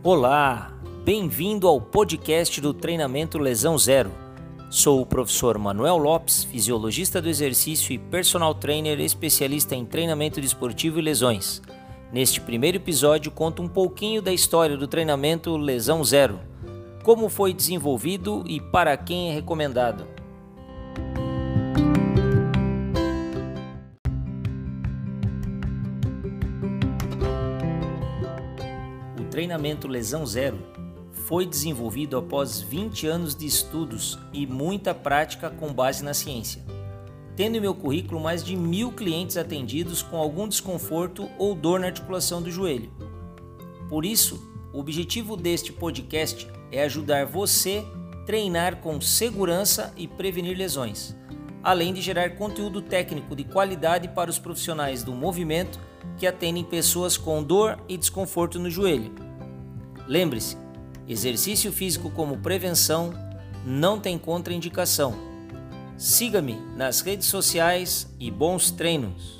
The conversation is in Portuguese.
Olá, bem-vindo ao podcast do Treinamento Lesão Zero. Sou o professor Manuel Lopes, fisiologista do exercício e personal trainer especialista em treinamento desportivo e lesões. Neste primeiro episódio, conto um pouquinho da história do treinamento Lesão Zero, como foi desenvolvido e para quem é recomendado. Treinamento Lesão Zero foi desenvolvido após 20 anos de estudos e muita prática com base na ciência, tendo em meu currículo mais de mil clientes atendidos com algum desconforto ou dor na articulação do joelho. Por isso, o objetivo deste podcast é ajudar você treinar com segurança e prevenir lesões, além de gerar conteúdo técnico de qualidade para os profissionais do movimento que atendem pessoas com dor e desconforto no joelho. Lembre-se, Exercício físico como prevenção não tem contraindicação. Siga-me nas redes sociais e bons treinos!